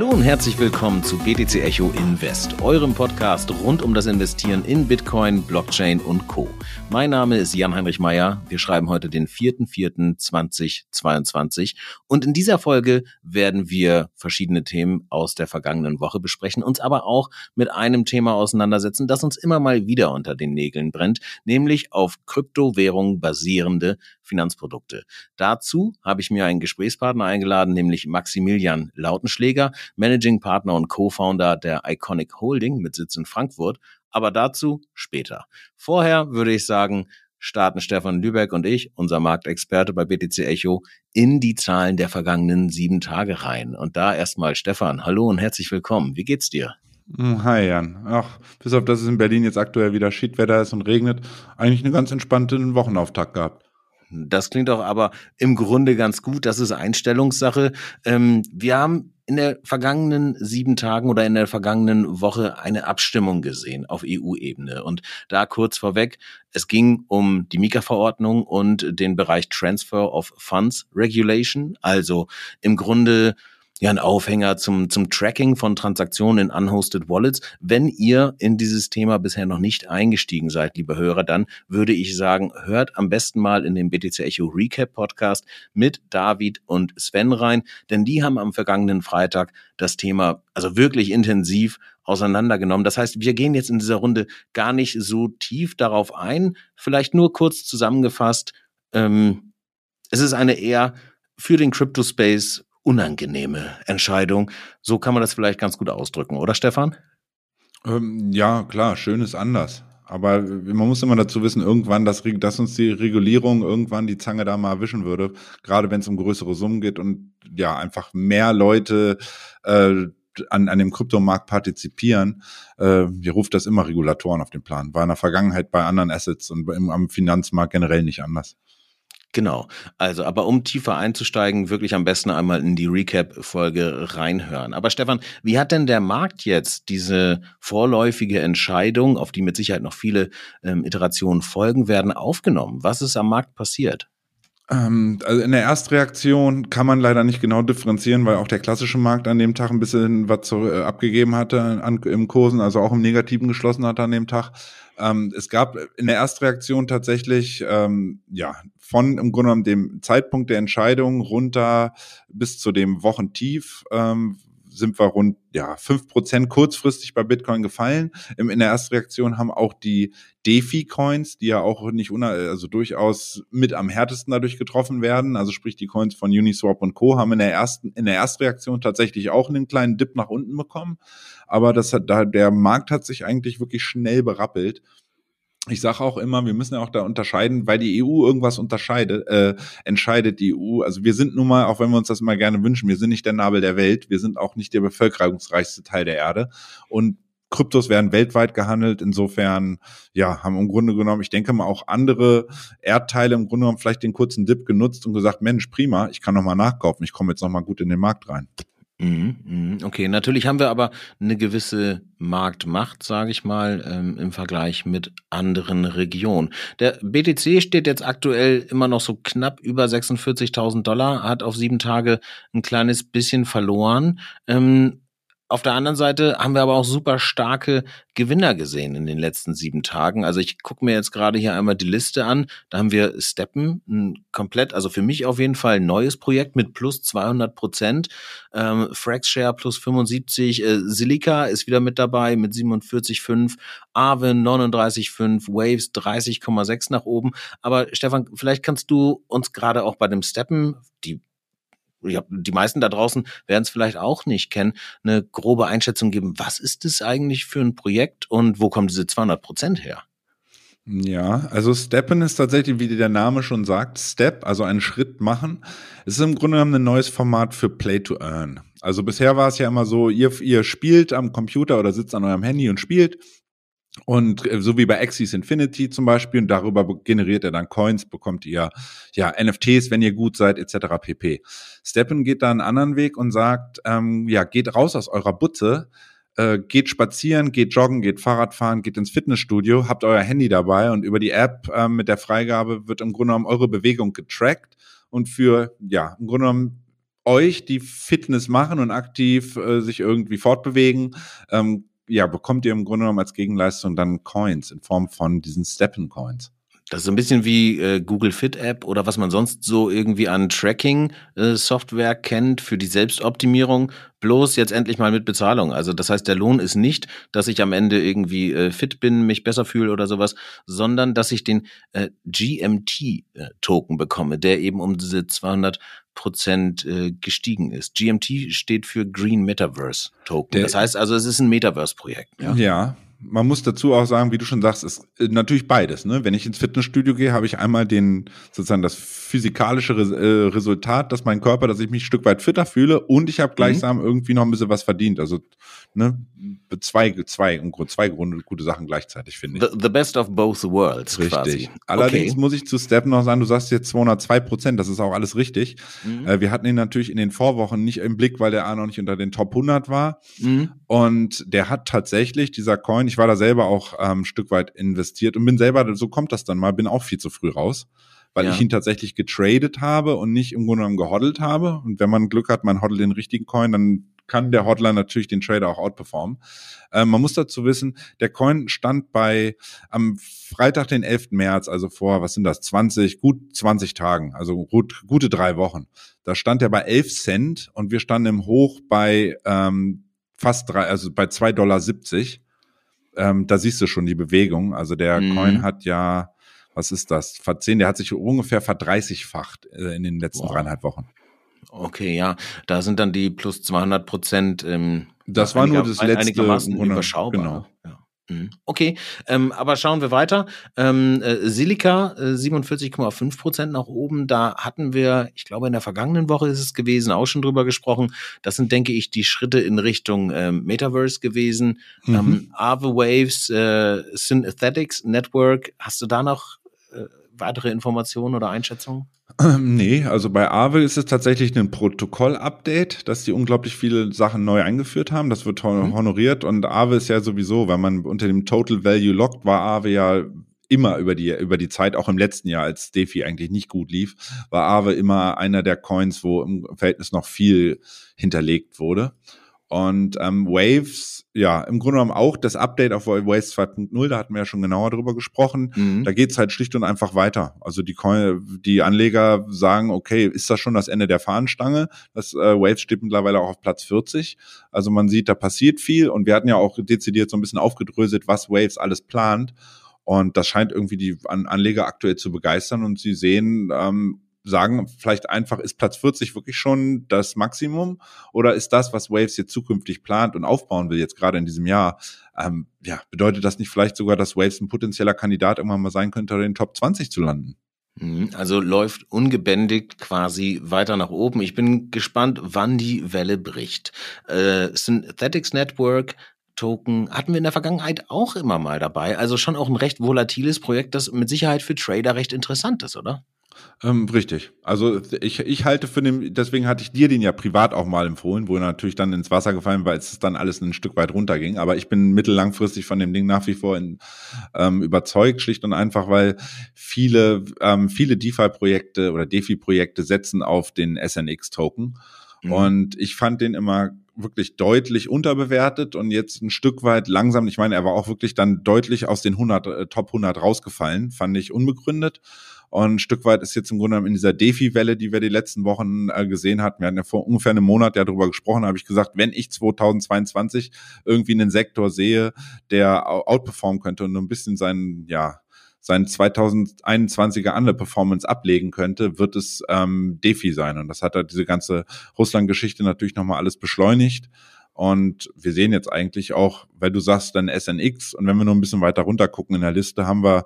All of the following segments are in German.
Hallo und herzlich willkommen zu BTC Echo Invest, eurem Podcast rund um das Investieren in Bitcoin, Blockchain und Co. Mein Name ist Jan-Heinrich Meyer. Wir schreiben heute den 4.4.2022 und in dieser Folge werden wir verschiedene Themen aus der vergangenen Woche besprechen, uns aber auch mit einem Thema auseinandersetzen, das uns immer mal wieder unter den Nägeln brennt, nämlich auf Kryptowährungen basierende Finanzprodukte. Dazu habe ich mir einen Gesprächspartner eingeladen, nämlich Maximilian Lautenschläger, Managing Partner und Co-Founder der Iconic Holding mit Sitz in Frankfurt. Aber dazu später. Vorher würde ich sagen, starten Stefan Lübeck und ich, unser Marktexperte bei BTC Echo, in die Zahlen der vergangenen sieben Tage rein. Und da erstmal Stefan, hallo und herzlich willkommen. Wie geht's dir? Hm, hi Jan. Ach, bis auf dass es in Berlin jetzt aktuell wieder Schiedwetter ist und regnet, eigentlich eine ganz entspannte Wochenauftakt gehabt. Das klingt doch aber im Grunde ganz gut. Das ist Einstellungssache. Ähm, wir haben in der vergangenen sieben Tagen oder in der vergangenen Woche eine Abstimmung gesehen auf EU-Ebene. Und da kurz vorweg, es ging um die Mika-Verordnung und den Bereich Transfer of Funds Regulation. Also im Grunde ja ein Aufhänger zum, zum Tracking von Transaktionen in unhosted Wallets. Wenn ihr in dieses Thema bisher noch nicht eingestiegen seid, liebe Hörer, dann würde ich sagen, hört am besten mal in den BTC Echo Recap Podcast mit David und Sven rein, denn die haben am vergangenen Freitag das Thema also wirklich intensiv auseinandergenommen. Das heißt, wir gehen jetzt in dieser Runde gar nicht so tief darauf ein. Vielleicht nur kurz zusammengefasst. Ähm, es ist eine eher für den Crypto Space unangenehme Entscheidung. So kann man das vielleicht ganz gut ausdrücken, oder Stefan? Ähm, ja, klar, schön ist anders. Aber man muss immer dazu wissen, irgendwann, dass, dass uns die Regulierung irgendwann die Zange da mal erwischen würde, gerade wenn es um größere Summen geht und ja, einfach mehr Leute äh, an, an dem Kryptomarkt partizipieren, äh, hier ruft das immer Regulatoren auf den Plan. War in der Vergangenheit bei anderen Assets und im, am Finanzmarkt generell nicht anders. Genau. Also, aber um tiefer einzusteigen, wirklich am besten einmal in die Recap-Folge reinhören. Aber Stefan, wie hat denn der Markt jetzt diese vorläufige Entscheidung, auf die mit Sicherheit noch viele ähm, Iterationen folgen werden, aufgenommen? Was ist am Markt passiert? Ähm, also in der Erstreaktion kann man leider nicht genau differenzieren, weil auch der klassische Markt an dem Tag ein bisschen was zu, äh, abgegeben hatte an, im Kursen, also auch im Negativen geschlossen hatte an dem Tag. Ähm, es gab in der Erstreaktion tatsächlich, ähm, ja, von im Grunde genommen dem Zeitpunkt der Entscheidung runter bis zu dem Wochentief, ähm, sind wir rund ja fünf Prozent kurzfristig bei Bitcoin gefallen. In der Erstreaktion haben auch die DeFi-Coins, die ja auch nicht una also durchaus mit am härtesten dadurch getroffen werden, also sprich die Coins von Uniswap und Co. haben in der ersten in der Erstreaktion tatsächlich auch einen kleinen Dip nach unten bekommen, aber das hat der Markt hat sich eigentlich wirklich schnell berappelt ich sage auch immer, wir müssen ja auch da unterscheiden, weil die EU irgendwas unterscheidet, äh, entscheidet die EU. Also wir sind nun mal, auch wenn wir uns das immer gerne wünschen, wir sind nicht der Nabel der Welt, wir sind auch nicht der bevölkerungsreichste Teil der Erde. Und Kryptos werden weltweit gehandelt. Insofern, ja, haben im Grunde genommen, ich denke mal, auch andere Erdteile im Grunde genommen vielleicht den kurzen Dip genutzt und gesagt, Mensch, prima, ich kann nochmal nachkaufen, ich komme jetzt nochmal gut in den Markt rein. Mhm, mhm. Okay, natürlich haben wir aber eine gewisse Marktmacht, sage ich mal, ähm, im Vergleich mit anderen Regionen. Der BTC steht jetzt aktuell immer noch so knapp über 46.000 Dollar, hat auf sieben Tage ein kleines bisschen verloren. Ähm, auf der anderen Seite haben wir aber auch super starke Gewinner gesehen in den letzten sieben Tagen. Also ich gucke mir jetzt gerade hier einmal die Liste an. Da haben wir Steppen, ein komplett, also für mich auf jeden Fall ein neues Projekt mit plus 200 Prozent. Ähm, Fraxshare plus 75. Äh, Silica ist wieder mit dabei mit 47,5. Arvin 39,5. Waves 30,6 nach oben. Aber Stefan, vielleicht kannst du uns gerade auch bei dem Steppen, die ja, die meisten da draußen werden es vielleicht auch nicht kennen, eine grobe Einschätzung geben, was ist das eigentlich für ein Projekt und wo kommen diese 200 Prozent her? Ja, also Steppen ist tatsächlich, wie der Name schon sagt, Step, also einen Schritt machen. Es ist im Grunde genommen ein neues Format für Play to Earn. Also bisher war es ja immer so, ihr, ihr spielt am Computer oder sitzt an eurem Handy und spielt und äh, so wie bei Axis Infinity zum Beispiel, und darüber generiert er dann Coins, bekommt ihr ja NFTs, wenn ihr gut seid, etc. pp. Steppen geht da einen anderen Weg und sagt, ähm, ja, geht raus aus eurer Butze, äh, geht spazieren, geht joggen, geht Fahrrad fahren, geht ins Fitnessstudio, habt euer Handy dabei und über die App äh, mit der Freigabe wird im Grunde genommen eure Bewegung getrackt und für, ja, im Grunde genommen euch, die Fitness machen und aktiv äh, sich irgendwie fortbewegen, ähm, ja, bekommt ihr im Grunde genommen als Gegenleistung dann Coins in Form von diesen Steppen-Coins. Das ist so ein bisschen wie äh, Google Fit App oder was man sonst so irgendwie an Tracking-Software äh, kennt für die Selbstoptimierung, bloß jetzt endlich mal mit Bezahlung. Also das heißt, der Lohn ist nicht, dass ich am Ende irgendwie äh, fit bin, mich besser fühle oder sowas, sondern dass ich den äh, GMT-Token äh, bekomme, der eben um diese 200 Prozent äh, gestiegen ist. GMT steht für Green Metaverse Token. das heißt also, es ist ein Metaverse-Projekt. Ja? ja, man muss dazu auch sagen, wie du schon sagst, ist äh, natürlich beides. Ne? Wenn ich ins Fitnessstudio gehe, habe ich einmal den sozusagen das physikalische äh, Resultat, dass mein Körper, dass ich mich ein Stück weit fitter fühle und ich habe mhm. gleichsam mhm. irgendwie noch ein bisschen was verdient. Also ne, zwei, zwei, zwei Gründe, gute Sachen gleichzeitig, finde ich. The, the, best of both worlds richtig. quasi. Allerdings okay. muss ich zu Step noch sagen, du sagst jetzt 202 Prozent, das ist auch alles richtig. Mhm. Äh, wir hatten ihn natürlich in den Vorwochen nicht im Blick, weil der A noch nicht unter den Top 100 war. Mhm. Und der hat tatsächlich, dieser Coin, ich war da selber auch ähm, ein Stück weit investiert und bin selber, so kommt das dann mal, bin auch viel zu früh raus weil ja. ich ihn tatsächlich getradet habe und nicht im Grunde genommen gehoddelt habe. Und wenn man Glück hat, man hoddelt den richtigen Coin, dann kann der Hodler natürlich den Trader auch outperformen. Ähm, man muss dazu wissen, der Coin stand bei am Freitag, den 11. März, also vor, was sind das, 20, gut 20 Tagen, also gut, gute drei Wochen. Da stand er bei 11 Cent und wir standen im Hoch bei ähm, fast drei, also bei 2,70 Dollar. Ähm, da siehst du schon die Bewegung. Also der mhm. Coin hat ja, was ist das? Verzehn, der hat sich ungefähr verdreißigfacht äh, in den letzten wow. dreieinhalb Wochen. Okay, ja, da sind dann die plus 200 Prozent. Ähm, das war nur das letzte. Einigermaßen überschaubar. Genau. Mhm. Okay, ähm, aber schauen wir weiter. Ähm, äh, Silica äh, 47,5 Prozent nach oben. Da hatten wir, ich glaube in der vergangenen Woche ist es gewesen, auch schon drüber gesprochen. Das sind, denke ich, die Schritte in Richtung ähm, Metaverse gewesen. Mhm. Ähm, Aave Waves, äh, Synthetics Network. Hast du da noch äh, weitere Informationen oder Einschätzungen? Ähm, nee, also bei Aave ist es tatsächlich ein Protokoll-Update, dass die unglaublich viele Sachen neu eingeführt haben. Das wird mhm. honoriert und Aave ist ja sowieso, wenn man unter dem Total Value lockt, war Aave ja immer über die, über die Zeit, auch im letzten Jahr, als DeFi eigentlich nicht gut lief, war Aave immer einer der Coins, wo im Verhältnis noch viel hinterlegt wurde. Und ähm, Waves, ja, im Grunde genommen auch das Update auf Waves 2.0, da hatten wir ja schon genauer drüber gesprochen. Mhm. Da geht's halt schlicht und einfach weiter. Also die, die Anleger sagen, okay, ist das schon das Ende der Fahnenstange? Das äh, Waves steht mittlerweile auch auf Platz 40. Also man sieht, da passiert viel und wir hatten ja auch dezidiert so ein bisschen aufgedröselt, was Waves alles plant. Und das scheint irgendwie die Anleger aktuell zu begeistern und sie sehen, ähm, sagen vielleicht einfach, ist Platz 40 wirklich schon das Maximum oder ist das, was Waves jetzt zukünftig plant und aufbauen will, jetzt gerade in diesem Jahr, ähm, ja, bedeutet das nicht vielleicht sogar, dass Waves ein potenzieller Kandidat irgendwann mal sein könnte, in den Top 20 zu landen? Mhm, also läuft ungebändigt quasi weiter nach oben. Ich bin gespannt, wann die Welle bricht. Äh, Synthetics Network Token hatten wir in der Vergangenheit auch immer mal dabei. Also schon auch ein recht volatiles Projekt, das mit Sicherheit für Trader recht interessant ist, oder? Ähm, richtig. Also ich, ich halte für den, deswegen hatte ich dir den ja privat auch mal empfohlen, wo er natürlich dann ins Wasser gefallen, weil es dann alles ein Stück weit runterging. Aber ich bin mittellangfristig von dem Ding nach wie vor in, ähm, überzeugt, schlicht und einfach, weil viele, ähm, viele DeFi-Projekte oder DeFi-Projekte setzen auf den SNX-Token. Mhm. Und ich fand den immer wirklich deutlich unterbewertet und jetzt ein Stück weit langsam, ich meine, er war auch wirklich dann deutlich aus den 100, äh, Top 100 rausgefallen, fand ich unbegründet. Und ein Stück weit ist jetzt im Grunde genommen in dieser Defi-Welle, die wir die letzten Wochen äh, gesehen hatten, wir hatten ja vor ungefähr einem Monat ja darüber gesprochen, habe ich gesagt, wenn ich 2022 irgendwie einen Sektor sehe, der outperformen könnte und ein bisschen seinen, ja, sein 2021er Underperformance ablegen könnte, wird es ähm, Defi sein. Und das hat halt diese ganze Russland-Geschichte natürlich nochmal alles beschleunigt. Und wir sehen jetzt eigentlich auch, weil du sagst dann SNX und wenn wir nur ein bisschen weiter runter gucken in der Liste, haben wir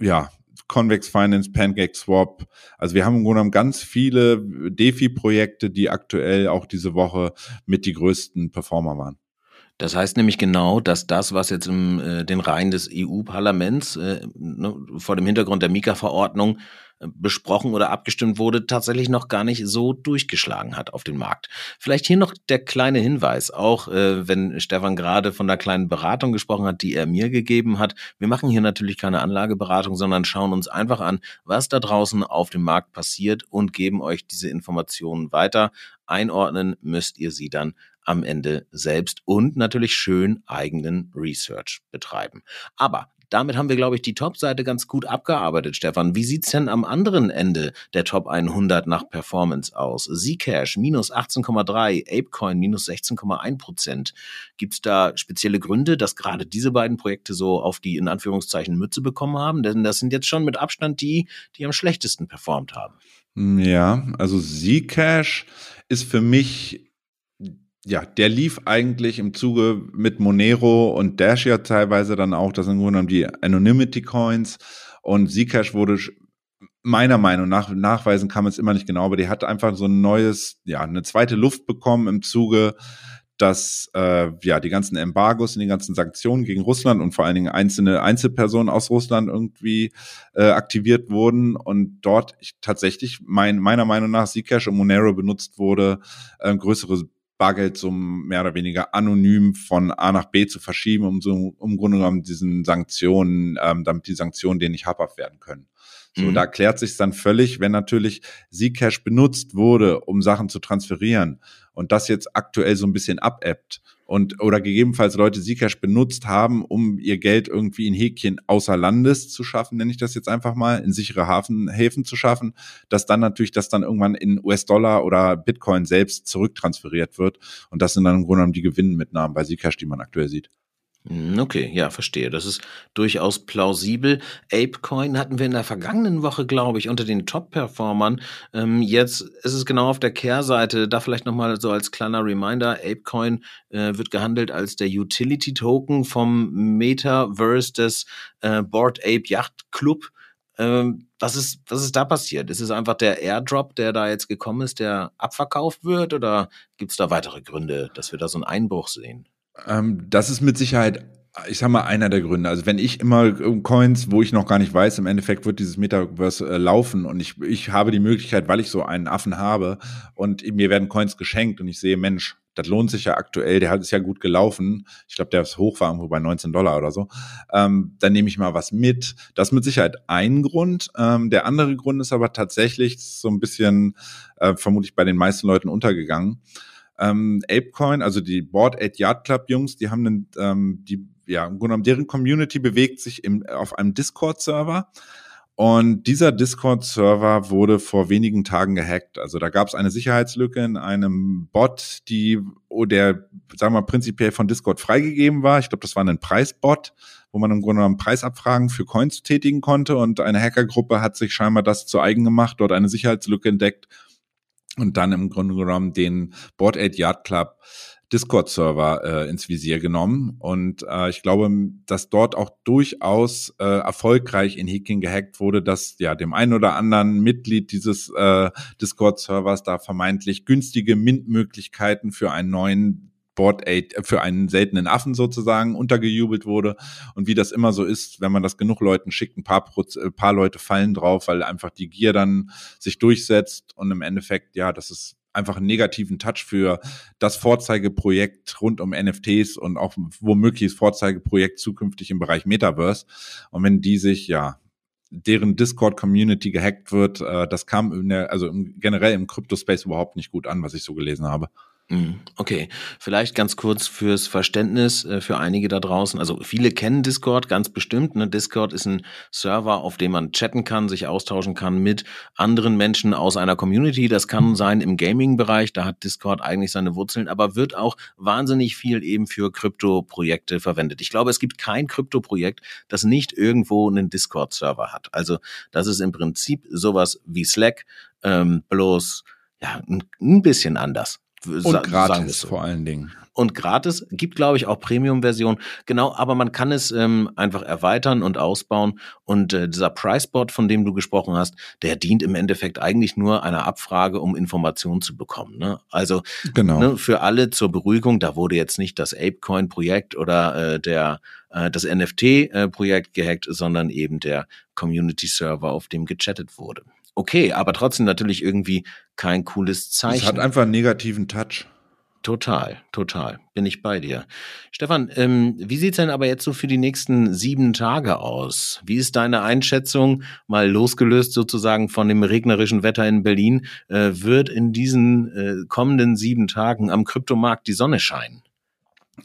ja Convex Finance, Pancake Swap. Also wir haben im Grunde genommen ganz viele DeFi-Projekte, die aktuell auch diese Woche mit die größten Performer waren. Das heißt nämlich genau, dass das, was jetzt in äh, den Reihen des EU-Parlaments äh, ne, vor dem Hintergrund der Mika-Verordnung äh, besprochen oder abgestimmt wurde, tatsächlich noch gar nicht so durchgeschlagen hat auf den Markt. Vielleicht hier noch der kleine Hinweis, auch äh, wenn Stefan gerade von der kleinen Beratung gesprochen hat, die er mir gegeben hat. Wir machen hier natürlich keine Anlageberatung, sondern schauen uns einfach an, was da draußen auf dem Markt passiert und geben euch diese Informationen weiter. Einordnen müsst ihr sie dann am Ende selbst und natürlich schön eigenen Research betreiben. Aber damit haben wir, glaube ich, die Top-Seite ganz gut abgearbeitet, Stefan. Wie sieht's denn am anderen Ende der Top 100 nach Performance aus? Zcash minus 18,3, Apecoin minus 16,1 Prozent. Gibt's da spezielle Gründe, dass gerade diese beiden Projekte so auf die in Anführungszeichen Mütze bekommen haben? Denn das sind jetzt schon mit Abstand die, die am schlechtesten performt haben. Ja, also Zcash ist für mich ja, der lief eigentlich im Zuge mit Monero und Dash ja teilweise dann auch, das sind im Grunde genommen die Anonymity Coins. Und Zcash wurde meiner Meinung nach, nachweisen kann man es immer nicht genau, aber die hat einfach so ein neues, ja, eine zweite Luft bekommen im Zuge, dass äh, ja die ganzen Embargos und die ganzen Sanktionen gegen Russland und vor allen Dingen einzelne Einzelpersonen aus Russland irgendwie äh, aktiviert wurden und dort ich, tatsächlich mein, meiner Meinung nach Zcash und Monero benutzt wurde, äh, größere Bargeldsummen mehr oder weniger anonym von A nach B zu verschieben, um so um Grunde genommen diesen Sanktionen, ähm, damit die Sanktionen denen nicht habhaft werden können. So, mhm. da klärt sich dann völlig, wenn natürlich Zcash benutzt wurde, um Sachen zu transferieren und das jetzt aktuell so ein bisschen abebbt und oder gegebenenfalls Leute Zcash benutzt haben, um ihr Geld irgendwie in Häkchen außer Landes zu schaffen, nenne ich das jetzt einfach mal, in sichere Hafenhäfen zu schaffen, dass dann natürlich das dann irgendwann in US-Dollar oder Bitcoin selbst zurücktransferiert wird und das sind dann im Grunde genommen die Gewinnmitnahmen bei Zcash, die man aktuell sieht. Hm, okay, ja, verstehe. Das ist durchaus plausibel. Apecoin hatten wir in der vergangenen Woche, glaube ich, unter den Top-Performern. Ähm, jetzt ist es genau auf der Kehrseite. Da vielleicht nochmal so als kleiner Reminder. Apecoin äh, wird gehandelt als der Utility-Token vom Metaverse des äh, Board Ape Yacht Club. Ähm, was ist, was ist da passiert? Ist es einfach der Airdrop, der da jetzt gekommen ist, der abverkauft wird? Oder gibt es da weitere Gründe, dass wir da so einen Einbruch sehen? Ähm, das ist mit Sicherheit, ich sag mal, einer der Gründe. Also wenn ich immer Coins, wo ich noch gar nicht weiß, im Endeffekt wird dieses Metaverse äh, laufen und ich, ich habe die Möglichkeit, weil ich so einen Affen habe und mir werden Coins geschenkt und ich sehe, Mensch, das lohnt sich ja aktuell, der hat es ja gut gelaufen. Ich glaube, der ist hoch war irgendwo bei 19 Dollar oder so. Ähm, dann nehme ich mal was mit. Das ist mit Sicherheit ein Grund. Ähm, der andere Grund ist aber tatsächlich so ein bisschen äh, vermutlich bei den meisten Leuten untergegangen ähm, Apecoin, also die Board 8 Yard Club Jungs, die haben einen, ähm, die, ja, im Grunde genommen, deren Community bewegt sich im, auf einem Discord-Server. Und dieser Discord-Server wurde vor wenigen Tagen gehackt. Also da gab es eine Sicherheitslücke in einem Bot, die, oh, der, sagen wir mal, prinzipiell von Discord freigegeben war. Ich glaube, das war ein Preisbot, wo man im Grunde genommen Preisabfragen für Coins tätigen konnte. Und eine Hackergruppe hat sich scheinbar das zu eigen gemacht, dort eine Sicherheitslücke entdeckt und dann im Grunde genommen den Board 8 Yard Club Discord-Server äh, ins Visier genommen. Und äh, ich glaube, dass dort auch durchaus äh, erfolgreich in Hacking gehackt wurde, dass ja dem einen oder anderen Mitglied dieses äh, Discord-Servers da vermeintlich günstige Mint-Möglichkeiten für einen neuen Board Aid für einen seltenen Affen sozusagen untergejubelt wurde. Und wie das immer so ist, wenn man das genug Leuten schickt, ein paar, Proz äh, paar Leute fallen drauf, weil einfach die Gier dann sich durchsetzt und im Endeffekt, ja, das ist einfach einen negativen Touch für das Vorzeigeprojekt rund um NFTs und auch womöglich das Vorzeigeprojekt zukünftig im Bereich Metaverse. Und wenn die sich, ja, deren Discord-Community gehackt wird, äh, das kam der, also generell im Crypto-Space überhaupt nicht gut an, was ich so gelesen habe. Mhm. Okay, vielleicht ganz kurz fürs Verständnis äh, für einige da draußen. Also viele kennen Discord ganz bestimmt. Ne? Discord ist ein Server, auf dem man chatten kann, sich austauschen kann mit anderen Menschen aus einer Community. Das kann sein im Gaming-Bereich, da hat Discord eigentlich seine Wurzeln, aber wird auch wahnsinnig viel eben für Krypto-Projekte verwendet. Ich glaube, es gibt kein Krypto-Projekt, das nicht irgendwo einen Discord-Server hat. Also das ist im Prinzip sowas wie Slack, ähm, bloß ja, ein bisschen anders. Und gratis so. vor allen Dingen und gratis. Gibt, glaube ich, auch Premium-Version. Genau, aber man kann es ähm, einfach erweitern und ausbauen. Und äh, dieser Pricebot, von dem du gesprochen hast, der dient im Endeffekt eigentlich nur einer Abfrage, um Informationen zu bekommen. Ne? Also genau. ne, für alle zur Beruhigung, da wurde jetzt nicht das ApeCoin-Projekt oder äh, der äh, das NFT-Projekt gehackt, sondern eben der Community-Server, auf dem gechattet wurde. Okay, aber trotzdem natürlich irgendwie kein cooles Zeichen. Es hat einfach einen negativen Touch. Total, total. Bin ich bei dir. Stefan, ähm, wie sieht's denn aber jetzt so für die nächsten sieben Tage aus? Wie ist deine Einschätzung, mal losgelöst sozusagen von dem regnerischen Wetter in Berlin, äh, wird in diesen äh, kommenden sieben Tagen am Kryptomarkt die Sonne scheinen?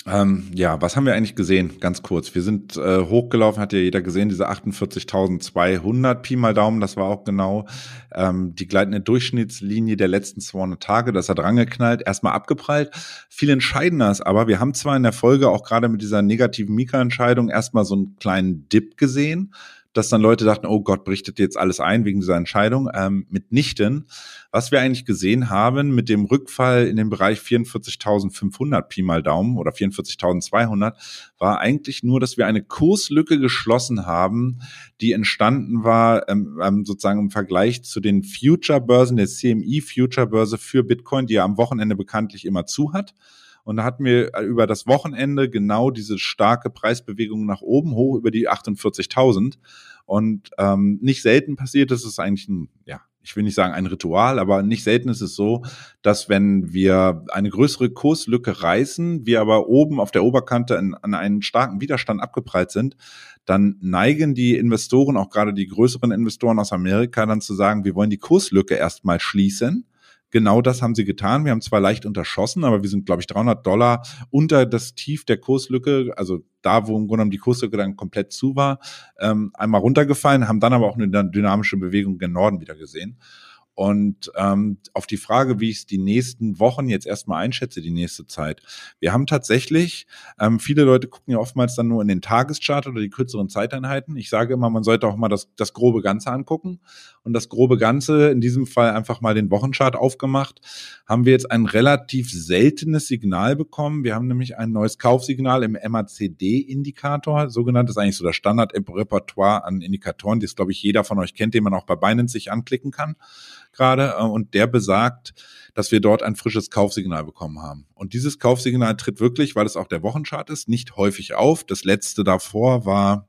Ähm, ja, was haben wir eigentlich gesehen? Ganz kurz. Wir sind äh, hochgelaufen, hat ja jeder gesehen, diese 48.200 Pi mal Daumen. Das war auch genau ähm, die gleitende Durchschnittslinie der letzten 200 Tage. Das hat rangeknallt, erstmal abgeprallt. Viel entscheidender ist aber, wir haben zwar in der Folge auch gerade mit dieser negativen Mika-Entscheidung erstmal so einen kleinen Dip gesehen dass dann Leute dachten, oh Gott, berichtet jetzt alles ein wegen dieser Entscheidung. Ähm, mitnichten. Was wir eigentlich gesehen haben mit dem Rückfall in den Bereich 44.500 Pi mal Daumen oder 44.200 war eigentlich nur, dass wir eine Kurslücke geschlossen haben, die entstanden war ähm, ähm, sozusagen im Vergleich zu den Future-Börsen, der CME-Future-Börse für Bitcoin, die ja am Wochenende bekanntlich immer zu hat. Und da hatten wir äh, über das Wochenende genau diese starke Preisbewegung nach oben hoch über die 48.000. Und ähm, nicht selten passiert, das ist eigentlich ein, ja, ich will nicht sagen ein Ritual, aber nicht selten ist es so, dass wenn wir eine größere Kurslücke reißen, wir aber oben auf der Oberkante an, an einen starken Widerstand abgeprallt sind, dann neigen die Investoren, auch gerade die größeren Investoren aus Amerika, dann zu sagen, wir wollen die Kurslücke erstmal schließen Genau das haben sie getan. Wir haben zwar leicht unterschossen, aber wir sind, glaube ich, 300 Dollar unter das Tief der Kurslücke, also da, wo im Grunde genommen die Kurslücke dann komplett zu war, ähm, einmal runtergefallen, haben dann aber auch eine dynamische Bewegung gen Norden wieder gesehen. Und ähm, auf die Frage, wie ich es die nächsten Wochen jetzt erstmal einschätze, die nächste Zeit. Wir haben tatsächlich, ähm, viele Leute gucken ja oftmals dann nur in den Tageschart oder die kürzeren Zeiteinheiten. Ich sage immer, man sollte auch mal das, das grobe Ganze angucken. Und das grobe Ganze, in diesem Fall einfach mal den Wochenchart aufgemacht, haben wir jetzt ein relativ seltenes Signal bekommen. Wir haben nämlich ein neues Kaufsignal im MACD-Indikator, sogenanntes eigentlich so das Standard-Repertoire an Indikatoren, die es, glaube ich, jeder von euch kennt, den man auch bei Binance sich anklicken kann gerade äh, und der besagt, dass wir dort ein frisches Kaufsignal bekommen haben. Und dieses Kaufsignal tritt wirklich, weil es auch der Wochenchart ist, nicht häufig auf. Das letzte davor war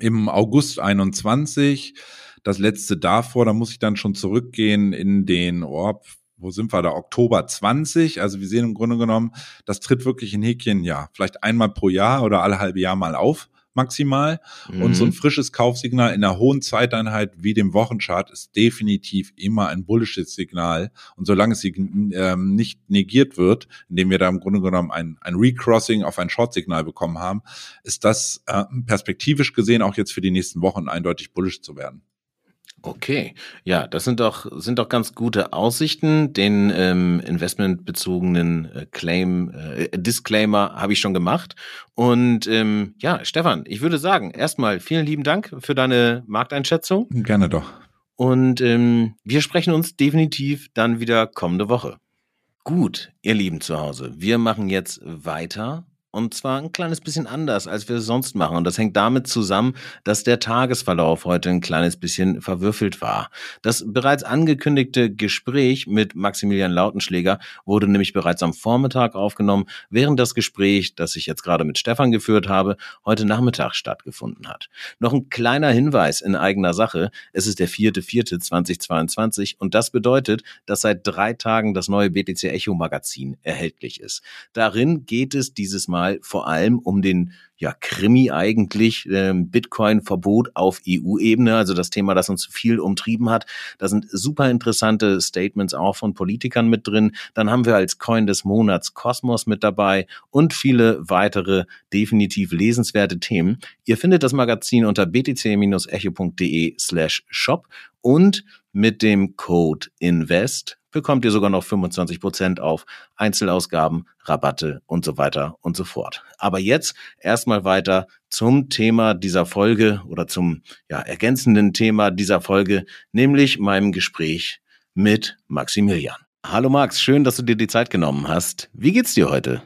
im August 21. Das letzte davor, da muss ich dann schon zurückgehen in den, oh, wo sind wir da? Oktober 20. Also wir sehen im Grunde genommen, das tritt wirklich in Häkchen, ja, vielleicht einmal pro Jahr oder alle halbe Jahr mal auf maximal. Mhm. Und so ein mhm. frisches Kaufsignal in einer hohen Zeiteinheit wie dem Wochenchart ist definitiv immer ein bullisches Signal. Und solange es ähm, nicht negiert wird, indem wir da im Grunde genommen ein, ein Recrossing auf ein Short-Signal bekommen haben, ist das äh, perspektivisch gesehen auch jetzt für die nächsten Wochen eindeutig bullisch zu werden. Okay, ja, das sind doch sind doch ganz gute Aussichten. Den ähm, investmentbezogenen äh, Claim äh, Disclaimer habe ich schon gemacht. Und ähm, ja, Stefan, ich würde sagen, erstmal vielen lieben Dank für deine Markteinschätzung. Gerne doch. Und ähm, wir sprechen uns definitiv dann wieder kommende Woche. Gut, ihr Lieben zu Hause, wir machen jetzt weiter und zwar ein kleines bisschen anders, als wir es sonst machen. Und das hängt damit zusammen, dass der Tagesverlauf heute ein kleines bisschen verwürfelt war. Das bereits angekündigte Gespräch mit Maximilian Lautenschläger wurde nämlich bereits am Vormittag aufgenommen, während das Gespräch, das ich jetzt gerade mit Stefan geführt habe, heute Nachmittag stattgefunden hat. Noch ein kleiner Hinweis in eigener Sache. Es ist der 4.4.2022 und das bedeutet, dass seit drei Tagen das neue BTC Echo Magazin erhältlich ist. Darin geht es dieses Mal mal vor allem um den ja, Krimi eigentlich, ähm, Bitcoin-Verbot auf EU-Ebene, also das Thema, das uns viel umtrieben hat. Da sind super interessante Statements auch von Politikern mit drin. Dann haben wir als Coin des Monats Cosmos mit dabei und viele weitere definitiv lesenswerte Themen. Ihr findet das Magazin unter btc-echo.de slash shop und mit dem Code INVEST bekommt ihr sogar noch 25 Prozent auf Einzelausgaben, Rabatte und so weiter und so fort. Aber jetzt erstmal weiter zum Thema dieser Folge oder zum ja, ergänzenden Thema dieser Folge, nämlich meinem Gespräch mit Maximilian. Hallo Max, schön, dass du dir die Zeit genommen hast. Wie geht's dir heute?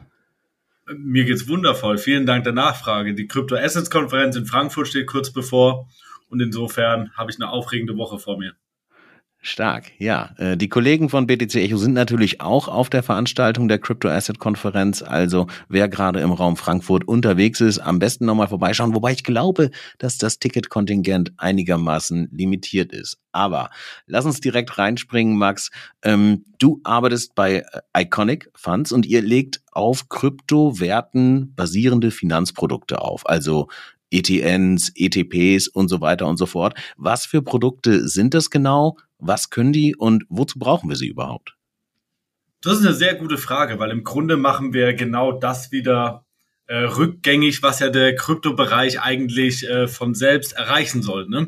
Mir geht's wundervoll. Vielen Dank der Nachfrage. Die Crypto Assets Konferenz in Frankfurt steht kurz bevor und insofern habe ich eine aufregende Woche vor mir. Stark, ja. Äh, die Kollegen von BTC Echo sind natürlich auch auf der Veranstaltung der Crypto Asset Konferenz. Also wer gerade im Raum Frankfurt unterwegs ist, am besten nochmal vorbeischauen. Wobei ich glaube, dass das Ticketkontingent einigermaßen limitiert ist. Aber lass uns direkt reinspringen, Max. Ähm, du arbeitest bei äh, Iconic Funds und ihr legt auf Kryptowerten basierende Finanzprodukte auf. Also ETNs, ETPs und so weiter und so fort. Was für Produkte sind das genau? Was können die und wozu brauchen wir sie überhaupt? Das ist eine sehr gute Frage, weil im Grunde machen wir genau das wieder äh, rückgängig, was ja der Kryptobereich eigentlich äh, von selbst erreichen soll. Ne?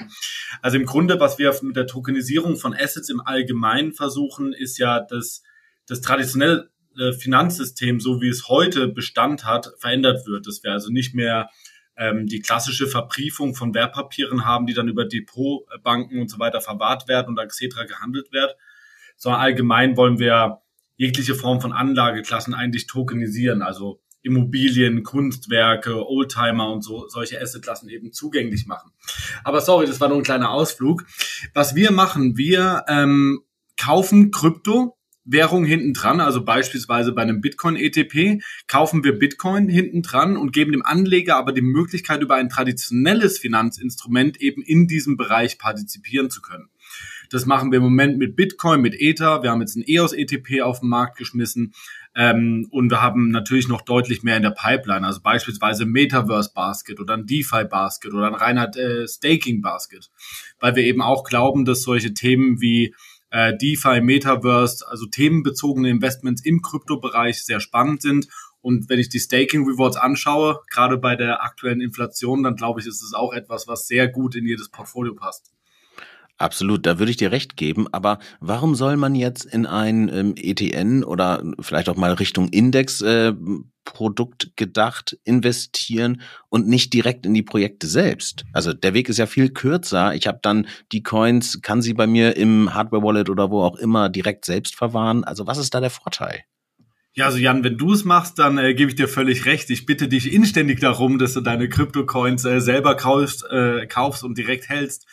Also im Grunde, was wir mit der Tokenisierung von Assets im Allgemeinen versuchen, ist ja, dass das traditionelle äh, Finanzsystem, so wie es heute Bestand hat, verändert wird. Dass wir also nicht mehr ähm, die klassische Verbriefung von Wertpapieren haben, die dann über Depotbanken und so weiter verwahrt werden und etc. gehandelt wird, sondern allgemein wollen wir jegliche Form von Anlageklassen eigentlich tokenisieren, also Immobilien, Kunstwerke, Oldtimer und so solche Assetklassen eben zugänglich machen. Aber sorry, das war nur ein kleiner Ausflug. Was wir machen, wir ähm, kaufen Krypto Währung hinten dran, also beispielsweise bei einem Bitcoin-ETP, kaufen wir Bitcoin hinten dran und geben dem Anleger aber die Möglichkeit, über ein traditionelles Finanzinstrument eben in diesem Bereich partizipieren zu können. Das machen wir im Moment mit Bitcoin, mit Ether. Wir haben jetzt ein EOS-ETP auf den Markt geschmissen. Ähm, und wir haben natürlich noch deutlich mehr in der Pipeline, also beispielsweise Metaverse Basket oder ein DeFi Basket oder ein reiner äh, Staking Basket, weil wir eben auch glauben, dass solche Themen wie äh, DeFi, Metaverse, also themenbezogene Investments im Kryptobereich sehr spannend sind. Und wenn ich die Staking Rewards anschaue, gerade bei der aktuellen Inflation, dann glaube ich, ist es auch etwas, was sehr gut in jedes Portfolio passt. Absolut, da würde ich dir recht geben. Aber warum soll man jetzt in ein ähm, ETN oder vielleicht auch mal Richtung Index äh, Produkt gedacht investieren und nicht direkt in die Projekte selbst? Also der Weg ist ja viel kürzer. Ich habe dann die Coins, kann sie bei mir im Hardware Wallet oder wo auch immer direkt selbst verwahren. Also was ist da der Vorteil? Ja, also Jan, wenn du es machst, dann äh, gebe ich dir völlig recht. Ich bitte dich inständig darum, dass du deine Krypto-Coins äh, selber kaufst, äh, kaufst und direkt hältst.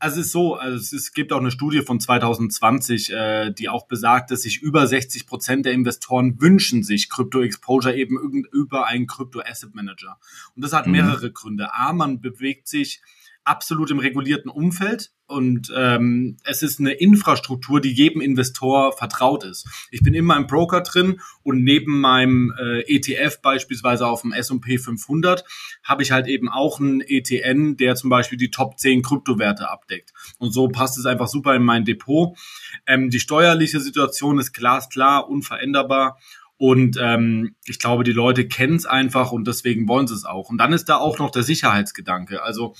Also es ist so, also es, ist, gibt auch eine Studie von 2020, äh, die auch besagt, dass sich über 60 Prozent der Investoren wünschen sich Krypto-Exposure eben über einen Krypto-Asset-Manager. Und das hat mhm. mehrere Gründe. A, man bewegt sich absolut im regulierten Umfeld und ähm, es ist eine Infrastruktur, die jedem Investor vertraut ist. Ich bin in meinem Broker drin und neben meinem äh, ETF beispielsweise auf dem S&P 500 habe ich halt eben auch einen ETN, der zum Beispiel die Top 10 Kryptowerte abdeckt. Und so passt es einfach super in mein Depot. Ähm, die steuerliche Situation ist glasklar, unveränderbar. Und ähm, ich glaube, die Leute kennen es einfach und deswegen wollen sie es auch. Und dann ist da auch noch der Sicherheitsgedanke. Also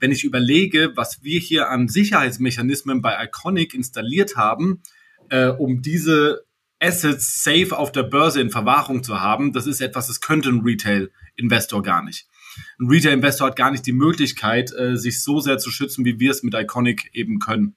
wenn ich überlege, was wir hier an Sicherheitsmechanismen bei Iconic installiert haben, äh, um diese Assets safe auf der Börse in Verwahrung zu haben, das ist etwas, das könnte ein Retail-Investor gar nicht. Ein Retail-Investor hat gar nicht die Möglichkeit, äh, sich so sehr zu schützen, wie wir es mit Iconic eben können.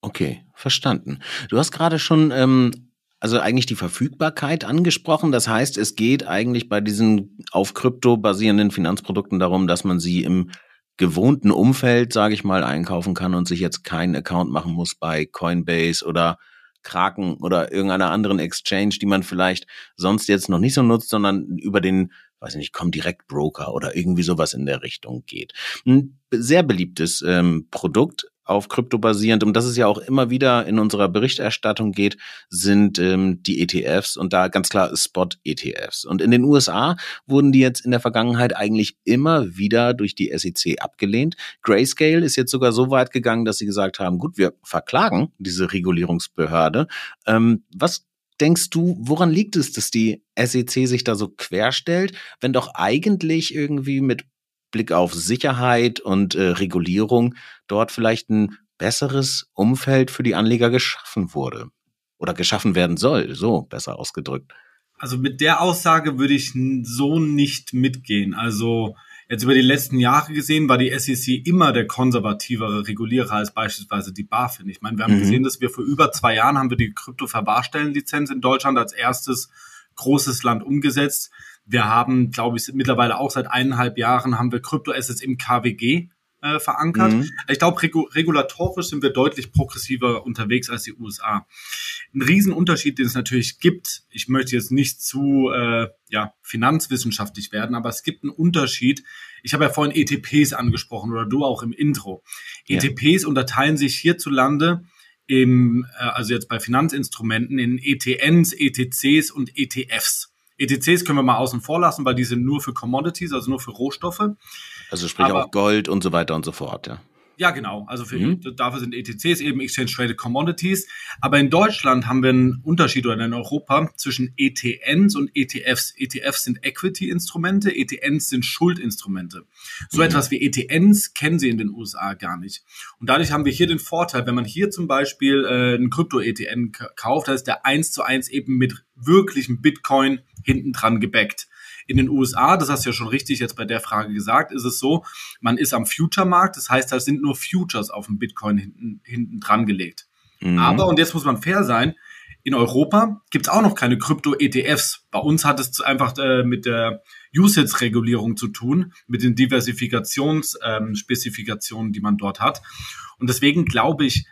Okay, verstanden. Du hast gerade schon ähm, also eigentlich die Verfügbarkeit angesprochen. Das heißt, es geht eigentlich bei diesen auf Krypto basierenden Finanzprodukten darum, dass man sie im gewohnten Umfeld, sage ich mal, einkaufen kann und sich jetzt keinen Account machen muss bei Coinbase oder Kraken oder irgendeiner anderen Exchange, die man vielleicht sonst jetzt noch nicht so nutzt, sondern über den, weiß ich nicht, Comdirect Broker oder irgendwie sowas in der Richtung geht. Ein sehr beliebtes ähm, Produkt auf Krypto basierend, um das es ja auch immer wieder in unserer Berichterstattung geht, sind ähm, die ETFs und da ganz klar Spot-ETFs. Und in den USA wurden die jetzt in der Vergangenheit eigentlich immer wieder durch die SEC abgelehnt. Grayscale ist jetzt sogar so weit gegangen, dass sie gesagt haben, gut, wir verklagen diese Regulierungsbehörde. Ähm, was denkst du, woran liegt es, dass die SEC sich da so querstellt, wenn doch eigentlich irgendwie mit Blick auf Sicherheit und äh, Regulierung dort vielleicht ein besseres Umfeld für die Anleger geschaffen wurde oder geschaffen werden soll, so besser ausgedrückt. Also mit der Aussage würde ich so nicht mitgehen. Also Jetzt über die letzten Jahre gesehen war die SEC immer der konservativere Regulierer als beispielsweise die BaFin. Ich meine, wir haben mhm. gesehen, dass wir vor über zwei Jahren haben wir die Krypto-Verwahrstellenlizenz in Deutschland als erstes großes Land umgesetzt. Wir haben, glaube ich, mittlerweile auch seit eineinhalb Jahren haben wir Kryptoassets im KWG äh, verankert. Mhm. Ich glaube, regu regulatorisch sind wir deutlich progressiver unterwegs als die USA. Ein Riesenunterschied, den es natürlich gibt, ich möchte jetzt nicht zu äh, ja, finanzwissenschaftlich werden, aber es gibt einen Unterschied. Ich habe ja vorhin ETPs angesprochen oder du auch im Intro. Ja. ETPs unterteilen sich hierzulande im, äh, also jetzt bei Finanzinstrumenten in ETNs, ETCs und ETFs. ETCs können wir mal außen vor lassen, weil die sind nur für Commodities, also nur für Rohstoffe. Also sprich Aber, auch Gold und so weiter und so fort, ja. Ja, genau. Also für, mhm. dafür sind ETCs eben Exchange Traded Commodities. Aber in Deutschland haben wir einen Unterschied oder in Europa zwischen ETNs und ETFs. ETFs sind Equity-Instrumente, ETNs sind Schuldinstrumente. So mhm. etwas wie ETNs kennen sie in den USA gar nicht. Und dadurch haben wir hier den Vorteil, wenn man hier zum Beispiel äh, einen Krypto-ETN kauft, da ist der eins zu eins eben mit wirklichem Bitcoin hinten dran gebackt. In den USA, das hast du ja schon richtig jetzt bei der Frage gesagt, ist es so, man ist am Future-Markt, das heißt, da sind nur Futures auf dem Bitcoin hinten, hinten dran gelegt. Mhm. Aber, und jetzt muss man fair sein, in Europa gibt es auch noch keine Krypto-ETFs. Bei uns hat es einfach äh, mit der Usage-Regulierung zu tun, mit den Diversifikationsspezifikationen, ähm, die man dort hat. Und deswegen glaube ich,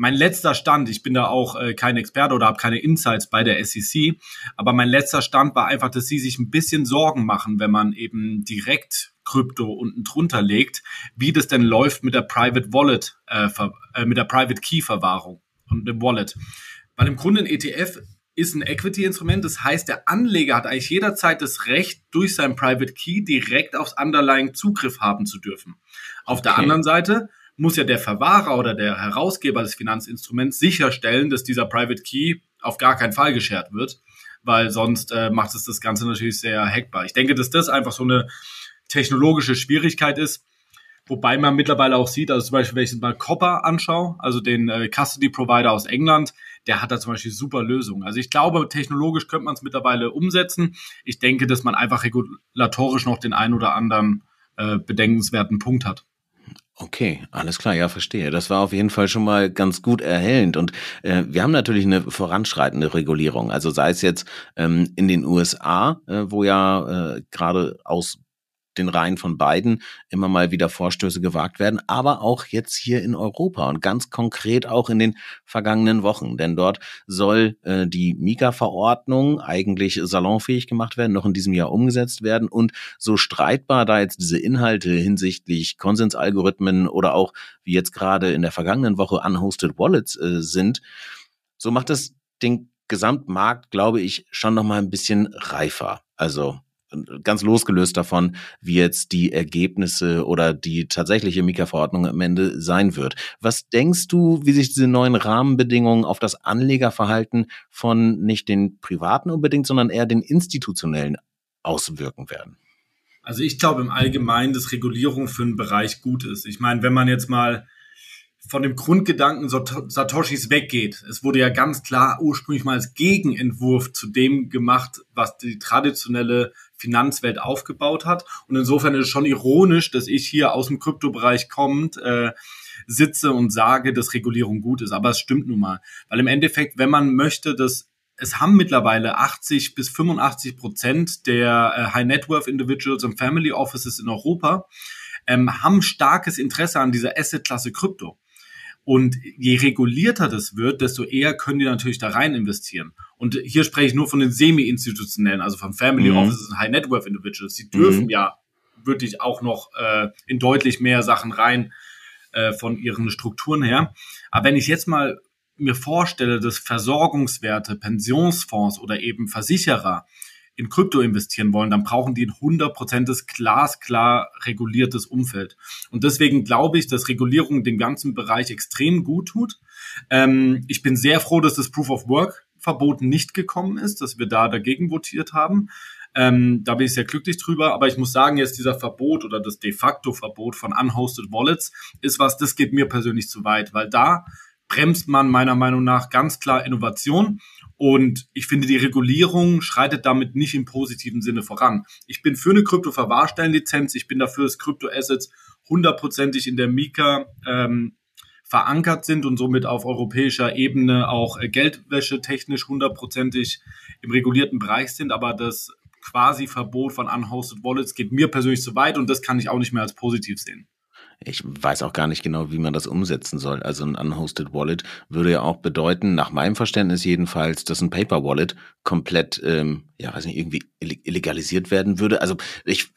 mein letzter Stand, ich bin da auch äh, kein Experte oder habe keine Insights bei der SEC, aber mein letzter Stand war einfach, dass sie sich ein bisschen Sorgen machen, wenn man eben direkt Krypto unten drunter legt, wie das denn läuft mit der Private Wallet, äh, äh, mit der Private Key Verwahrung und dem Wallet. Weil im Grunde ein ETF ist ein Equity-Instrument. Das heißt, der Anleger hat eigentlich jederzeit das Recht, durch sein Private Key direkt aufs Underlying Zugriff haben zu dürfen. Auf okay. der anderen Seite muss ja der Verwahrer oder der Herausgeber des Finanzinstruments sicherstellen, dass dieser Private Key auf gar keinen Fall geschert wird, weil sonst äh, macht es das Ganze natürlich sehr hackbar. Ich denke, dass das einfach so eine technologische Schwierigkeit ist, wobei man mittlerweile auch sieht, also zum Beispiel, wenn ich mal Copper anschaue, also den äh, Custody Provider aus England, der hat da zum Beispiel super Lösungen. Also ich glaube, technologisch könnte man es mittlerweile umsetzen. Ich denke, dass man einfach regulatorisch noch den ein oder anderen äh, bedenkenswerten Punkt hat. Okay, alles klar, ja, verstehe. Das war auf jeden Fall schon mal ganz gut erhellend. Und äh, wir haben natürlich eine voranschreitende Regulierung. Also sei es jetzt ähm, in den USA, äh, wo ja äh, gerade aus den Reihen von beiden immer mal wieder Vorstöße gewagt werden, aber auch jetzt hier in Europa und ganz konkret auch in den vergangenen Wochen. Denn dort soll äh, die Mika-Verordnung eigentlich salonfähig gemacht werden, noch in diesem Jahr umgesetzt werden. Und so streitbar da jetzt diese Inhalte hinsichtlich Konsensalgorithmen oder auch wie jetzt gerade in der vergangenen Woche unhosted Wallets äh, sind, so macht es den Gesamtmarkt, glaube ich, schon noch mal ein bisschen reifer. Also ganz losgelöst davon, wie jetzt die Ergebnisse oder die tatsächliche Mika-Verordnung am Ende sein wird. Was denkst du, wie sich diese neuen Rahmenbedingungen auf das Anlegerverhalten von nicht den privaten unbedingt, sondern eher den institutionellen auswirken werden? Also ich glaube im Allgemeinen, dass Regulierung für einen Bereich gut ist. Ich meine, wenn man jetzt mal von dem Grundgedanken Satoshis weggeht. Es wurde ja ganz klar ursprünglich mal als Gegenentwurf zu dem gemacht, was die traditionelle Finanzwelt aufgebaut hat. Und insofern ist es schon ironisch, dass ich hier aus dem Kryptobereich kommend äh, sitze und sage, dass Regulierung gut ist. Aber es stimmt nun mal. Weil im Endeffekt, wenn man möchte, dass es haben mittlerweile 80 bis 85 Prozent der äh, High Net Worth Individuals und Family Offices in Europa ähm, haben starkes Interesse an dieser Asset-Klasse Krypto. Und je regulierter das wird, desto eher können die natürlich da rein investieren. Und hier spreche ich nur von den semi-institutionellen, also von Family mhm. Offices und High Net Worth Individuals. Die dürfen mhm. ja wirklich auch noch äh, in deutlich mehr Sachen rein äh, von ihren Strukturen her. Aber wenn ich jetzt mal mir vorstelle, dass Versorgungswerte, Pensionsfonds oder eben Versicherer in Krypto investieren wollen, dann brauchen die ein hundertprozentiges glasklar reguliertes Umfeld. Und deswegen glaube ich, dass Regulierung dem ganzen Bereich extrem gut tut. Ähm, ich bin sehr froh, dass das Proof of Work Verbot nicht gekommen ist, dass wir da dagegen votiert haben. Ähm, da bin ich sehr glücklich drüber. Aber ich muss sagen, jetzt dieser Verbot oder das de facto Verbot von unhosted Wallets ist was, das geht mir persönlich zu weit, weil da bremst man meiner Meinung nach ganz klar Innovation. Und ich finde, die Regulierung schreitet damit nicht im positiven Sinne voran. Ich bin für eine Krypto-Verwahrstellenlizenz. Ich bin dafür, dass Kryptoassets hundertprozentig in der Mika ähm, verankert sind und somit auf europäischer Ebene auch äh, Geldwäsche technisch hundertprozentig im regulierten Bereich sind. Aber das quasi Verbot von unhosted Wallets geht mir persönlich zu weit und das kann ich auch nicht mehr als positiv sehen. Ich weiß auch gar nicht genau, wie man das umsetzen soll. Also ein unhosted Wallet würde ja auch bedeuten, nach meinem Verständnis jedenfalls, dass ein Paper Wallet komplett, ähm, ja, weiß nicht, irgendwie illegalisiert werden würde. Also ich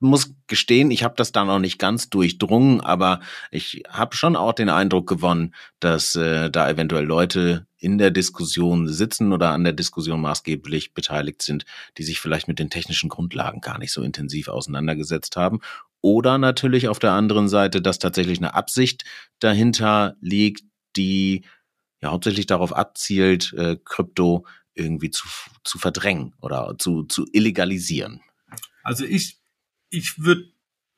muss gestehen, ich habe das da noch nicht ganz durchdrungen, aber ich habe schon auch den Eindruck gewonnen, dass äh, da eventuell Leute in der Diskussion sitzen oder an der Diskussion maßgeblich beteiligt sind, die sich vielleicht mit den technischen Grundlagen gar nicht so intensiv auseinandergesetzt haben. Oder natürlich auf der anderen Seite, dass tatsächlich eine Absicht dahinter liegt, die ja hauptsächlich darauf abzielt, äh, Krypto irgendwie zu, zu verdrängen oder zu, zu illegalisieren. Also ich ich würde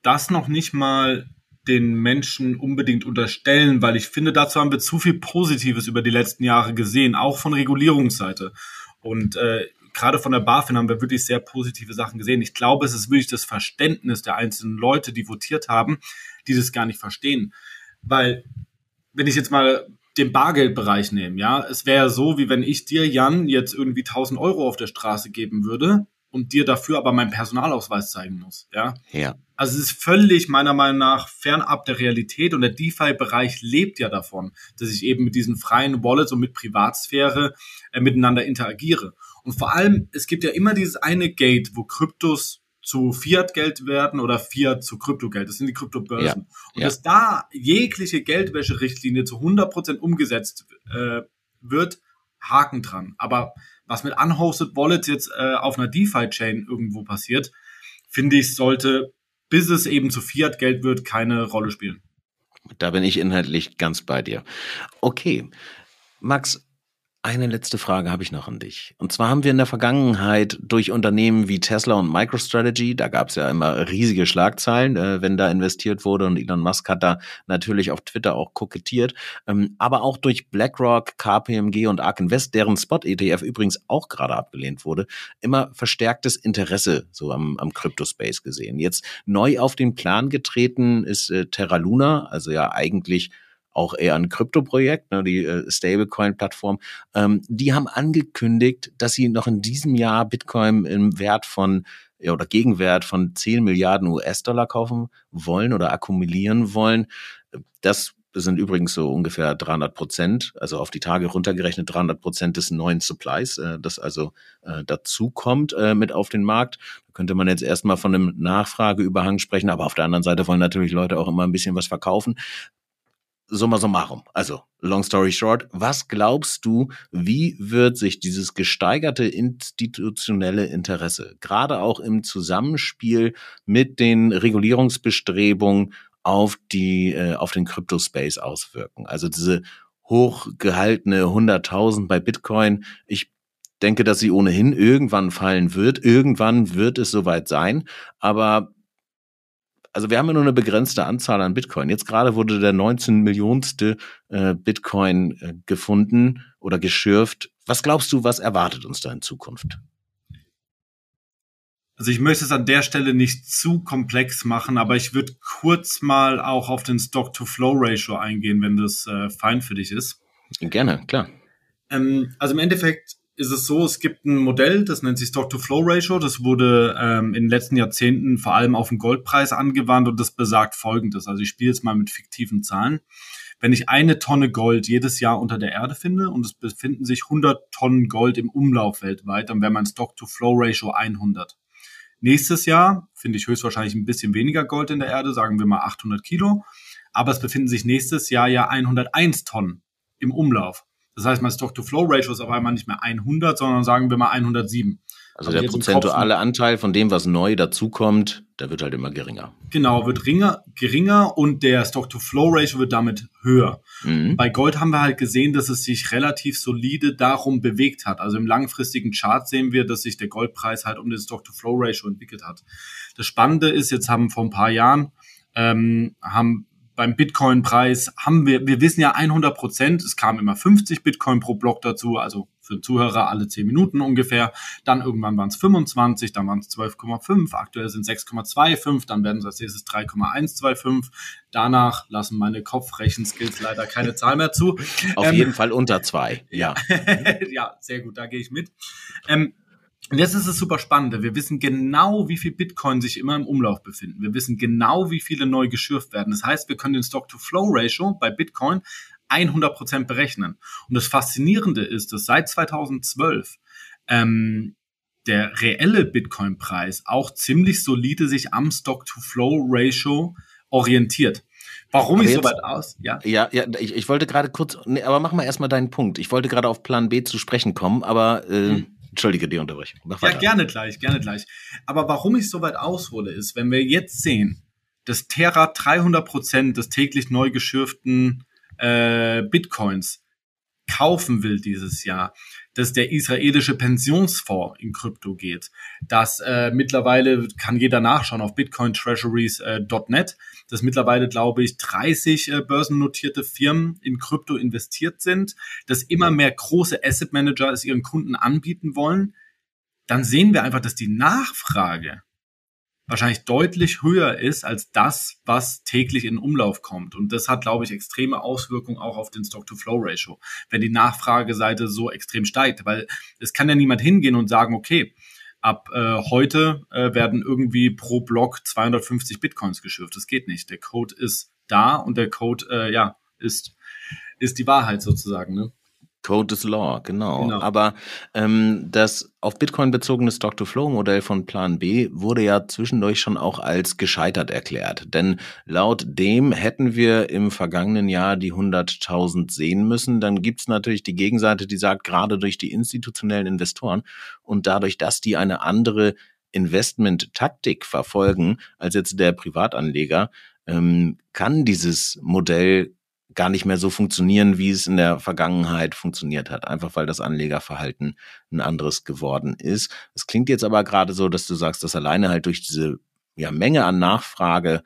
das noch nicht mal den Menschen unbedingt unterstellen, weil ich finde, dazu haben wir zu viel Positives über die letzten Jahre gesehen, auch von Regulierungsseite. Und äh, gerade von der BaFin haben wir wirklich sehr positive Sachen gesehen. Ich glaube, es ist wirklich das Verständnis der einzelnen Leute, die votiert haben, die das gar nicht verstehen. Weil, wenn ich jetzt mal den Bargeldbereich nehme, ja, es wäre so, wie wenn ich dir, Jan, jetzt irgendwie 1000 Euro auf der Straße geben würde und dir dafür aber meinen Personalausweis zeigen muss. Ja. Ja. Also es ist völlig meiner Meinung nach fernab der Realität und der DeFi-Bereich lebt ja davon, dass ich eben mit diesen freien Wallets und mit Privatsphäre äh, miteinander interagiere. Und vor allem, es gibt ja immer dieses eine Gate, wo Kryptos zu Fiat-Geld werden oder Fiat zu Kryptogeld. Das sind die Kryptobörsen. Ja, und ja. dass da jegliche Geldwäscherichtlinie zu 100% umgesetzt äh, wird, Haken dran. Aber was mit unhosted Wallets jetzt äh, auf einer DeFi-Chain irgendwo passiert, finde ich, sollte, bis es eben zu Fiat-Geld wird, keine Rolle spielen. Da bin ich inhaltlich ganz bei dir. Okay. Max, eine letzte Frage habe ich noch an dich. Und zwar haben wir in der Vergangenheit durch Unternehmen wie Tesla und MicroStrategy, da gab es ja immer riesige Schlagzeilen, äh, wenn da investiert wurde und Elon Musk hat da natürlich auf Twitter auch kokettiert, ähm, aber auch durch BlackRock, KPMG und ARK Invest, deren Spot-ETF übrigens auch gerade abgelehnt wurde, immer verstärktes Interesse so am, am Crypto-Space gesehen. Jetzt neu auf den Plan getreten ist äh, Terra Luna, also ja eigentlich auch eher ein Krypto-Projekt, ne, die äh, Stablecoin-Plattform, ähm, die haben angekündigt, dass sie noch in diesem Jahr Bitcoin im Wert von ja, oder Gegenwert von 10 Milliarden US-Dollar kaufen wollen oder akkumulieren wollen. Das sind übrigens so ungefähr 300 Prozent, also auf die Tage runtergerechnet 300 Prozent des neuen Supplies, äh, das also äh, dazu kommt äh, mit auf den Markt. Da könnte man jetzt erstmal von einem Nachfrageüberhang sprechen, aber auf der anderen Seite wollen natürlich Leute auch immer ein bisschen was verkaufen summa summarum, also long story short, was glaubst du, wie wird sich dieses gesteigerte institutionelle Interesse, gerade auch im Zusammenspiel mit den Regulierungsbestrebungen auf die, äh, auf den Crypto-Space auswirken? Also diese hochgehaltene 100.000 bei Bitcoin, ich denke, dass sie ohnehin irgendwann fallen wird. Irgendwann wird es soweit sein. Aber also wir haben ja nur eine begrenzte Anzahl an Bitcoin. Jetzt gerade wurde der 19 Millionste äh, Bitcoin äh, gefunden oder geschürft. Was glaubst du, was erwartet uns da in Zukunft? Also ich möchte es an der Stelle nicht zu komplex machen, aber ich würde kurz mal auch auf den Stock-to-Flow-Ratio eingehen, wenn das äh, fein für dich ist. Gerne, klar. Ähm, also im Endeffekt ist es so, es gibt ein Modell, das nennt sich Stock-to-Flow-Ratio. Das wurde ähm, in den letzten Jahrzehnten vor allem auf den Goldpreis angewandt und das besagt Folgendes. Also ich spiele jetzt mal mit fiktiven Zahlen. Wenn ich eine Tonne Gold jedes Jahr unter der Erde finde und es befinden sich 100 Tonnen Gold im Umlauf weltweit, dann wäre mein Stock-to-Flow-Ratio 100. Nächstes Jahr finde ich höchstwahrscheinlich ein bisschen weniger Gold in der Erde, sagen wir mal 800 Kilo. Aber es befinden sich nächstes Jahr ja 101 Tonnen im Umlauf. Das heißt, mein Stock-to-Flow-Ratio ist auf einmal nicht mehr 100, sondern sagen wir mal 107. Also der prozentuale Anteil von dem, was neu dazukommt, der wird halt immer geringer. Genau, wird ringer, geringer und der Stock-to-Flow-Ratio wird damit höher. Mhm. Bei Gold haben wir halt gesehen, dass es sich relativ solide darum bewegt hat. Also im langfristigen Chart sehen wir, dass sich der Goldpreis halt um den Stock-to-Flow-Ratio entwickelt hat. Das Spannende ist, jetzt haben vor ein paar Jahren ähm, haben beim Bitcoin-Preis haben wir, wir wissen ja 100 Prozent, es kam immer 50 Bitcoin pro Block dazu, also für Zuhörer alle 10 Minuten ungefähr. Dann irgendwann waren es 25, dann waren es 12,5, aktuell sind 6,25, dann werden es als nächstes 3,125. Danach lassen meine Kopfrechenskills leider keine Zahl mehr zu. Auf ähm, jeden Fall unter zwei, ja. ja, sehr gut, da gehe ich mit. Ähm, und jetzt ist es super spannend. Wir wissen genau, wie viel Bitcoin sich immer im Umlauf befinden. Wir wissen genau, wie viele neu geschürft werden. Das heißt, wir können den Stock-to-Flow-Ratio bei Bitcoin 100 Prozent berechnen. Und das Faszinierende ist, dass seit 2012 ähm, der reelle Bitcoin-Preis auch ziemlich solide sich am Stock-to-Flow-Ratio orientiert. Warum aber ich so weit aus? Ja, ja, ja ich, ich wollte gerade kurz, nee, aber mach mal erstmal deinen Punkt. Ich wollte gerade auf Plan B zu sprechen kommen, aber äh, hm. Entschuldige die Unterbrechung. Ja, gerne gleich, gerne gleich. Aber warum ich so weit aushole, ist, wenn wir jetzt sehen, dass Terra 300 Prozent des täglich neu geschürften äh, Bitcoins kaufen will dieses Jahr, dass der israelische Pensionsfonds in Krypto geht, dass äh, mittlerweile kann jeder nachschauen auf bitcointreasuries.net, äh, dass mittlerweile glaube ich 30 äh, börsennotierte Firmen in Krypto investiert sind, dass immer mehr große Asset Manager es ihren Kunden anbieten wollen, dann sehen wir einfach, dass die Nachfrage wahrscheinlich deutlich höher ist als das, was täglich in Umlauf kommt. Und das hat, glaube ich, extreme Auswirkungen auch auf den Stock-to-Flow-Ratio, wenn die Nachfrageseite so extrem steigt. Weil es kann ja niemand hingehen und sagen, okay, ab äh, heute äh, werden irgendwie pro Block 250 Bitcoins geschürft. Das geht nicht. Der Code ist da und der Code, äh, ja, ist, ist die Wahrheit sozusagen. Ne? Code is Law, genau. genau. Aber ähm, das auf Bitcoin bezogene Stock-to-Flow-Modell von Plan B wurde ja zwischendurch schon auch als gescheitert erklärt. Denn laut dem hätten wir im vergangenen Jahr die 100.000 sehen müssen. Dann gibt's natürlich die Gegenseite, die sagt, gerade durch die institutionellen Investoren und dadurch, dass die eine andere Investment-Taktik verfolgen als jetzt der Privatanleger, ähm, kann dieses Modell gar nicht mehr so funktionieren, wie es in der Vergangenheit funktioniert hat, einfach weil das Anlegerverhalten ein anderes geworden ist. Es klingt jetzt aber gerade so, dass du sagst, dass alleine halt durch diese ja, Menge an Nachfrage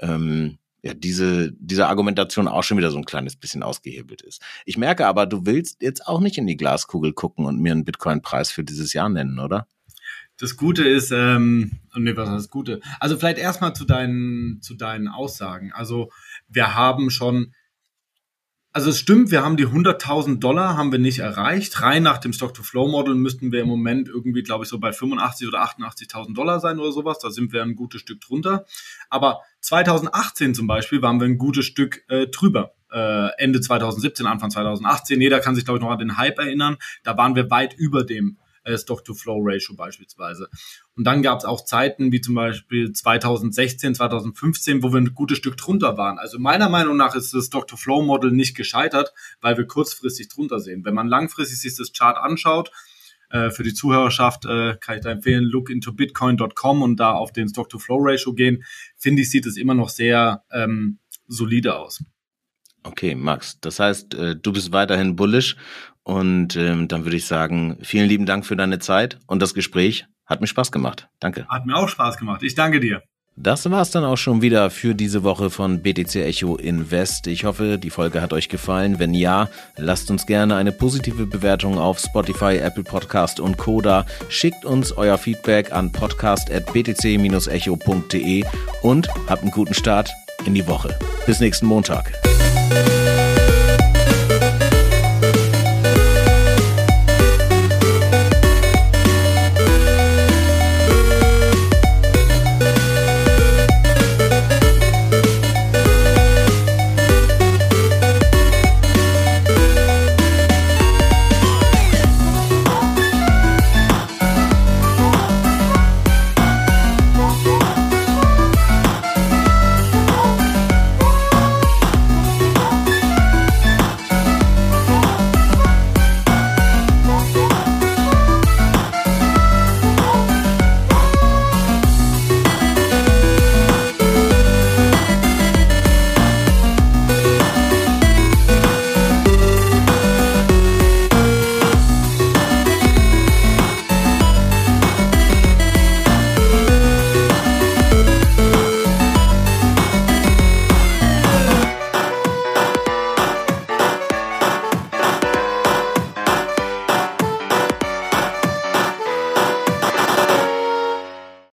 ähm, ja, diese, diese Argumentation auch schon wieder so ein kleines bisschen ausgehebelt ist. Ich merke aber, du willst jetzt auch nicht in die Glaskugel gucken und mir einen Bitcoin-Preis für dieses Jahr nennen, oder? Das Gute ist, ähm, nee, was ist das Gute? Also vielleicht erstmal zu deinen, zu deinen Aussagen. Also wir haben schon also es stimmt, wir haben die 100.000 Dollar haben wir nicht erreicht. Rein nach dem Stock-to-Flow-Model müssten wir im Moment irgendwie, glaube ich, so bei 85 oder 88.000 Dollar sein oder sowas. Da sind wir ein gutes Stück drunter. Aber 2018 zum Beispiel waren wir ein gutes Stück äh, drüber. Äh, Ende 2017, Anfang 2018. Jeder kann sich, glaube ich, noch an den Hype erinnern. Da waren wir weit über dem Stock-to-Flow-Ratio beispielsweise. Und dann gab es auch Zeiten wie zum Beispiel 2016, 2015, wo wir ein gutes Stück drunter waren. Also meiner Meinung nach ist das Stock-to-Flow-Model nicht gescheitert, weil wir kurzfristig drunter sehen. Wenn man langfristig sich das Chart anschaut, äh, für die Zuhörerschaft äh, kann ich da empfehlen, look into bitcoin.com und da auf den Stock-to-Flow-Ratio gehen. Finde ich, sieht es immer noch sehr ähm, solide aus. Okay, Max, das heißt, äh, du bist weiterhin bullish und ähm, dann würde ich sagen, vielen lieben Dank für deine Zeit und das Gespräch. Hat mir Spaß gemacht. Danke. Hat mir auch Spaß gemacht. Ich danke dir. Das war's dann auch schon wieder für diese Woche von BTC Echo Invest. Ich hoffe, die Folge hat euch gefallen. Wenn ja, lasst uns gerne eine positive Bewertung auf Spotify, Apple Podcast und Koda. Schickt uns euer Feedback an podcast.btc-echo.de und habt einen guten Start in die Woche. Bis nächsten Montag.